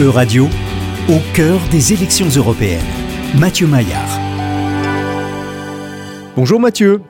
E-Radio, au cœur des élections européennes. Mathieu Maillard. Bonjour Mathieu.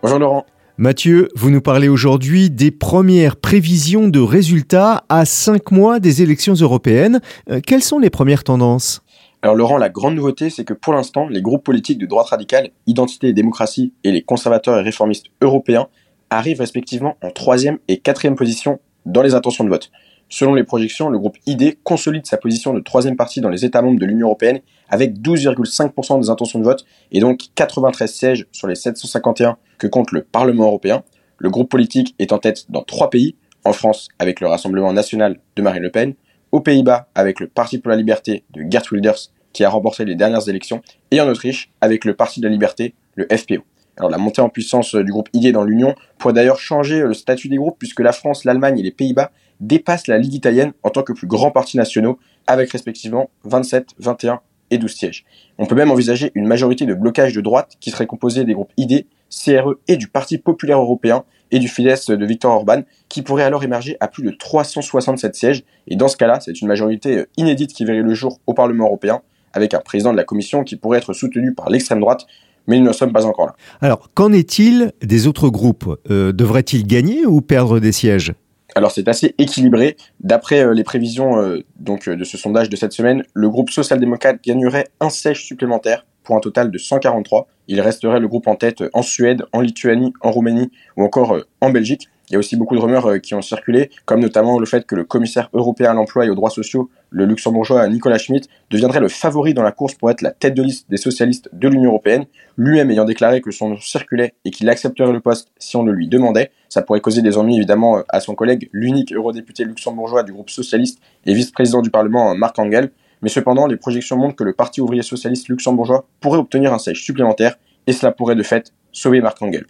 Bonjour Laurent. Mathieu, vous nous parlez aujourd'hui des premières prévisions de résultats à cinq mois des élections européennes. Euh, quelles sont les premières tendances? Alors Laurent, la grande nouveauté, c'est que pour l'instant, les groupes politiques de droite radicale, Identité et démocratie, et les conservateurs et réformistes européens arrivent respectivement en troisième et quatrième position dans les intentions de vote. Selon les projections, le groupe ID consolide sa position de troisième partie dans les États membres de l'Union européenne avec 12,5% des intentions de vote et donc 93 sièges sur les 751 que compte le Parlement européen. Le groupe politique est en tête dans trois pays, en France avec le Rassemblement national de Marine Le Pen, aux Pays-Bas avec le Parti pour la liberté de Gert Wilders qui a remporté les dernières élections, et en Autriche avec le Parti de la liberté, le FPO. Alors la montée en puissance du groupe ID dans l'Union pourrait d'ailleurs changer le statut des groupes puisque la France, l'Allemagne et les Pays-Bas dépassent la Ligue italienne en tant que plus grands partis nationaux avec respectivement 27, 21 et 12 sièges. On peut même envisager une majorité de blocage de droite qui serait composée des groupes ID, CRE et du Parti populaire européen et du Fidesz de Viktor Orban, qui pourrait alors émerger à plus de 367 sièges. Et dans ce cas-là, c'est une majorité euh, inédite qui verrait le jour au Parlement européen, avec un président de la Commission qui pourrait être soutenu par l'extrême droite, mais nous ne sommes pas encore là. Alors, qu'en est-il des autres groupes? Euh, Devraient-ils gagner ou perdre des sièges? Alors c'est assez équilibré. D'après euh, les prévisions donc de ce sondage de cette semaine, le groupe social-démocrate gagnerait un siège supplémentaire pour un total de 143. Il resterait le groupe en tête en Suède, en Lituanie, en Roumanie ou encore euh, en Belgique. Il y a aussi beaucoup de rumeurs euh, qui ont circulé, comme notamment le fait que le commissaire européen à l'emploi et aux droits sociaux, le luxembourgeois Nicolas Schmitt, deviendrait le favori dans la course pour être la tête de liste des socialistes de l'Union européenne, lui-même ayant déclaré que son nom circulait et qu'il accepterait le poste si on le lui demandait. Ça pourrait causer des ennuis évidemment euh, à son collègue, l'unique eurodéputé luxembourgeois du groupe socialiste et vice-président du Parlement, Marc Engel. Mais cependant, les projections montrent que le Parti ouvrier socialiste luxembourgeois pourrait obtenir un siège supplémentaire, et cela pourrait de fait sauver Marc Engel.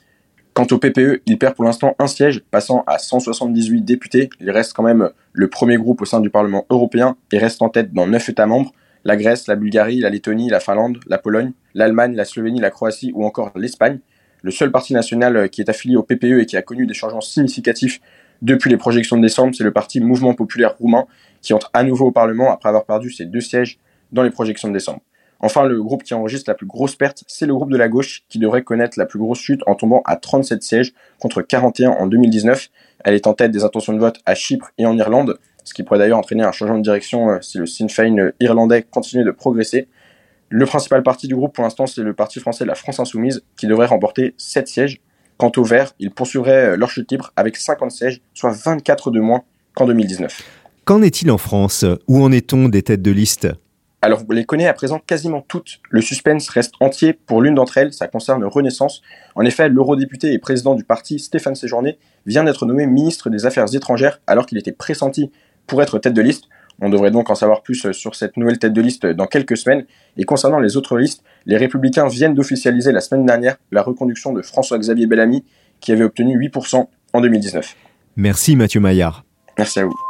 Quant au PPE, il perd pour l'instant un siège, passant à 178 députés. Il reste quand même le premier groupe au sein du Parlement européen et reste en tête dans 9 États membres la Grèce, la Bulgarie, la Lettonie, la Finlande, la Pologne, l'Allemagne, la Slovénie, la Croatie ou encore l'Espagne. Le seul parti national qui est affilié au PPE et qui a connu des changements significatifs depuis les projections de décembre, c'est le parti Mouvement populaire roumain qui entre à nouveau au Parlement après avoir perdu ses deux sièges dans les projections de décembre. Enfin, le groupe qui enregistre la plus grosse perte, c'est le groupe de la gauche qui devrait connaître la plus grosse chute en tombant à 37 sièges contre 41 en 2019. Elle est en tête des intentions de vote à Chypre et en Irlande, ce qui pourrait d'ailleurs entraîner un changement de direction euh, si le Sinn Féin euh, irlandais continue de progresser. Le principal parti du groupe pour l'instant, c'est le parti français de la France Insoumise qui devrait remporter 7 sièges. Quant aux Verts, ils poursuivraient euh, leur chute libre avec 50 sièges, soit 24 de moins qu'en 2019. Qu'en est-il en France? Où en est-on des têtes de liste? Alors, vous les connaissez à présent quasiment toutes. Le suspense reste entier pour l'une d'entre elles, ça concerne Renaissance. En effet, l'eurodéputé et président du parti, Stéphane Séjourné, vient d'être nommé ministre des Affaires étrangères alors qu'il était pressenti pour être tête de liste. On devrait donc en savoir plus sur cette nouvelle tête de liste dans quelques semaines. Et concernant les autres listes, les Républicains viennent d'officialiser la semaine dernière la reconduction de François-Xavier Bellamy, qui avait obtenu 8% en 2019. Merci Mathieu Maillard. Merci à vous.